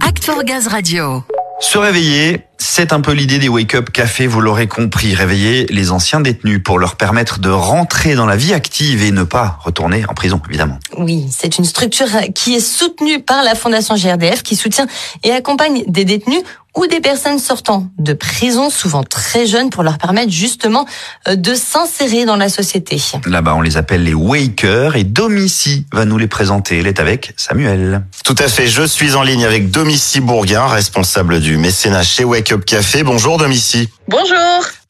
Act for Gaz Radio. Se réveiller, c'est un peu l'idée des Wake Up Café, vous l'aurez compris. Réveiller les anciens détenus pour leur permettre de rentrer dans la vie active et ne pas retourner en prison, évidemment. Oui, c'est une structure qui est soutenue par la Fondation GRDF qui soutient et accompagne des détenus ou des personnes sortant de prison, souvent très jeunes, pour leur permettre justement euh, de s'insérer dans la société. Là-bas, on les appelle les Wakers et Domici va nous les présenter. Elle est avec Samuel. Tout à fait, je suis en ligne avec Domici Bourguin, responsable du mécénat chez Wake Up Café. Bonjour Domici. Bonjour.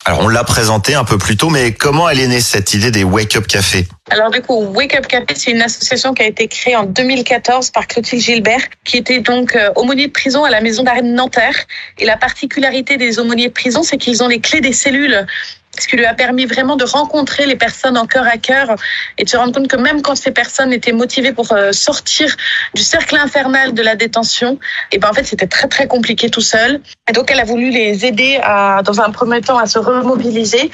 Alors on l'a présenté un peu plus tôt, mais comment elle est née cette idée des Wake Up Café Alors du coup, Wake Up Café, c'est une association qui a été créée en 2014 par Clotilde Gilbert, qui était donc euh, aumônier de prison à la maison d'arrêt de Nanterre. Et la particularité des aumôniers de prison, c'est qu'ils ont les clés des cellules ce qui lui a permis vraiment de rencontrer les personnes en cœur à cœur et de se rendre compte que même quand ces personnes étaient motivées pour euh, sortir du cercle infernal de la détention, et ben en fait c'était très très compliqué tout seul. Et donc elle a voulu les aider à, dans un premier temps à se remobiliser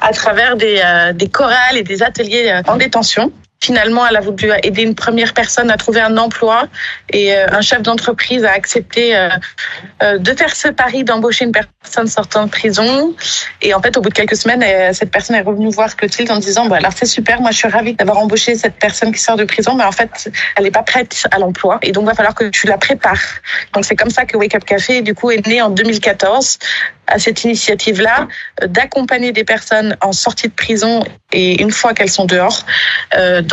à travers des, euh, chorales et des ateliers euh, en détention. Finalement, elle a voulu aider une première personne à trouver un emploi et un chef d'entreprise a accepté de faire ce pari d'embaucher une personne sortant de prison. Et en fait, au bout de quelques semaines, cette personne est revenue voir Clotilde en disant bah, alors c'est super, moi je suis ravie d'avoir embauché cette personne qui sort de prison, mais en fait, elle n'est pas prête à l'emploi et donc il va falloir que tu la prépares. Donc c'est comme ça que Wake Up Café du coup est né en 2014 à cette initiative-là d'accompagner des personnes en sortie de prison et une fois qu'elles sont dehors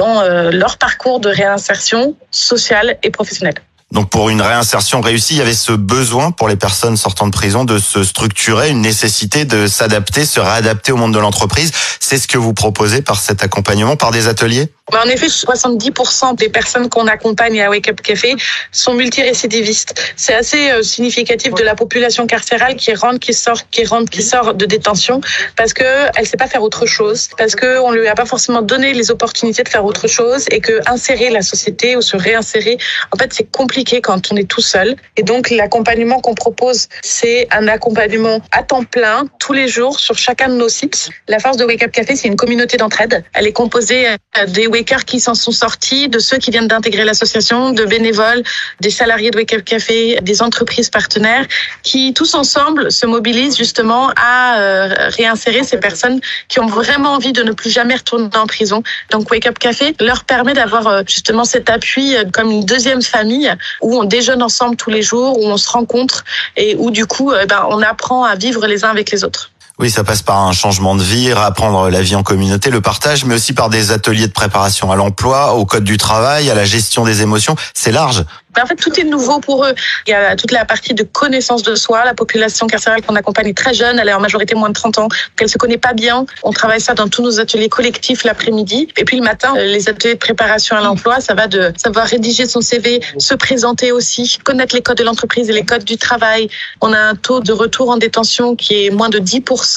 leur parcours de réinsertion sociale et professionnelle. Donc pour une réinsertion réussie, il y avait ce besoin pour les personnes sortant de prison de se structurer, une nécessité de s'adapter, se réadapter au monde de l'entreprise. C'est ce que vous proposez par cet accompagnement, par des ateliers? En effet, 70% des personnes qu'on accompagne à Wake Up Café sont multirécidivistes. C'est assez euh, significatif de la population carcérale qui rentre, qui sort, qui rentre, qui sort de détention parce que elle sait pas faire autre chose, parce que on lui a pas forcément donné les opportunités de faire autre chose et que insérer la société ou se réinsérer, en fait, c'est compliqué quand on est tout seul. Et donc, l'accompagnement qu'on propose, c'est un accompagnement à temps plein tous les jours sur chacun de nos sites. La force de Wake Up Café, c'est une communauté d'entraide. Elle est composée euh, des Wakers qui s'en sont sortis, de ceux qui viennent d'intégrer l'association, de bénévoles, des salariés de Wake Up Café, des entreprises partenaires, qui tous ensemble se mobilisent justement à euh, réinsérer ces personnes qui ont vraiment envie de ne plus jamais retourner en prison. Donc Wake Up Café leur permet d'avoir euh, justement cet appui euh, comme une deuxième famille où on déjeune ensemble tous les jours, où on se rencontre et où du coup ben, on apprend à vivre les uns avec les autres. Oui, ça passe par un changement de vie, apprendre la vie en communauté, le partage, mais aussi par des ateliers de préparation à l'emploi, au code du travail, à la gestion des émotions. C'est large. En fait, tout est nouveau pour eux. Il y a toute la partie de connaissance de soi. La population carcérale qu'on accompagne est très jeune. Elle est en majorité moins de 30 ans. Elle se connaît pas bien. On travaille ça dans tous nos ateliers collectifs l'après-midi. Et puis le matin, les ateliers de préparation à l'emploi, ça va de savoir rédiger son CV, se présenter aussi, connaître les codes de l'entreprise et les codes du travail. On a un taux de retour en détention qui est moins de 10%.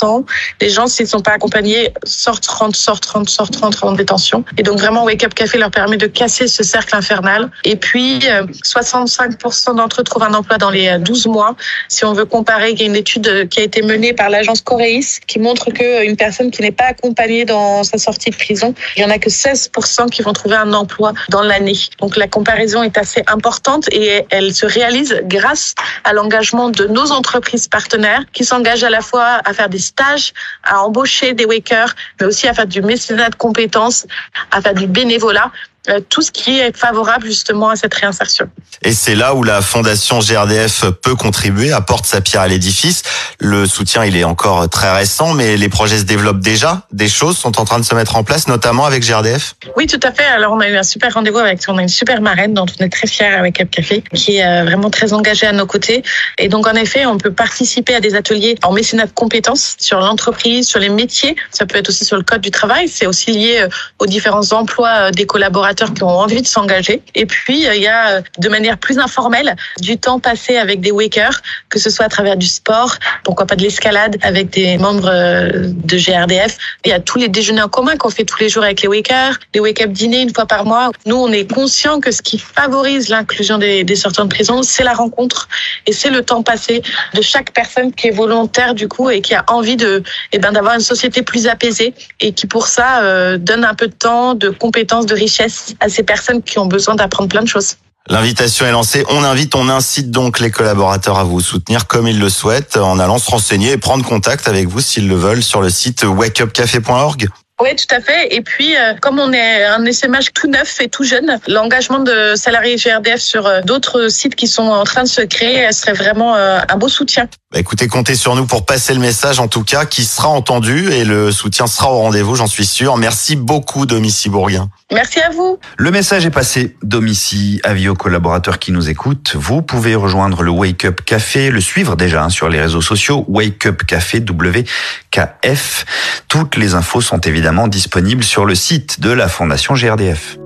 Les gens, s'ils ne sont pas accompagnés, sortent, rentrent, sortent, rentrent, sortent, rentrent en détention. Et donc vraiment, Wake Up Café leur permet de casser ce cercle infernal. Et puis, 65% d'entre eux trouvent un emploi dans les 12 mois. Si on veut comparer, il y a une étude qui a été menée par l'agence Coreis qui montre qu'une personne qui n'est pas accompagnée dans sa sortie de prison, il y en a que 16% qui vont trouver un emploi dans l'année. Donc la comparaison est assez importante et elle se réalise grâce à l'engagement de nos entreprises partenaires qui s'engagent à la fois à faire des stages, à embaucher des wakers, mais aussi à faire du mécénat de compétences, à faire du bénévolat tout ce qui est favorable justement à cette réinsertion. Et c'est là où la Fondation GRDF peut contribuer, apporte sa pierre à l'édifice. Le soutien, il est encore très récent, mais les projets se développent déjà. Des choses sont en train de se mettre en place, notamment avec GRDF. Oui, tout à fait. Alors, on a eu un super rendez-vous avec, on a une super marraine dont on est très fiers avec Cap Café, qui est euh, vraiment très engagée à nos côtés. Et donc, en effet, on peut participer à des ateliers en mécénat de compétences sur l'entreprise, sur les métiers. Ça peut être aussi sur le code du travail. C'est aussi lié euh, aux différents emplois des collaborateurs qui ont envie de s'engager. Et puis, euh, il y a euh, de manière plus informelle du temps passé avec des wakers, que ce soit à travers du sport, pourquoi pas de l'escalade avec des membres euh, de GRDF. Il y a tous les déjeuners en commun qu'on fait tous les jours avec les wakers, les wake-up dîners une fois par mois. Nous, on est conscient que ce qui favorise l'inclusion des, des sortants de prison, c'est la rencontre et c'est le temps passé de chaque personne qui est volontaire du coup et qui a envie de, eh ben, d'avoir une société plus apaisée et qui pour ça donne un peu de temps, de compétences, de richesse à ces personnes qui ont besoin d'apprendre plein de choses. L'invitation est lancée. On invite, on incite donc les collaborateurs à vous soutenir comme ils le souhaitent en allant se renseigner et prendre contact avec vous s'ils le veulent sur le site wakeupcafé.org. Oui, tout à fait. Et puis, euh, comme on est un SMH tout neuf et tout jeune, l'engagement de salariés GRDF sur euh, d'autres sites qui sont en train de se créer serait vraiment euh, un beau soutien. Bah, écoutez, comptez sur nous pour passer le message, en tout cas, qui sera entendu et le soutien sera au rendez-vous, j'en suis sûr. Merci beaucoup, Domicie Bourguin. Merci à vous. Le message est passé. Domicie, avis aux collaborateurs qui nous écoutent. Vous pouvez rejoindre le Wake Up Café, le suivre déjà hein, sur les réseaux sociaux. Wake Up Café WKF. Toutes les infos sont évidemment disponibles sur le site de la Fondation GRDF.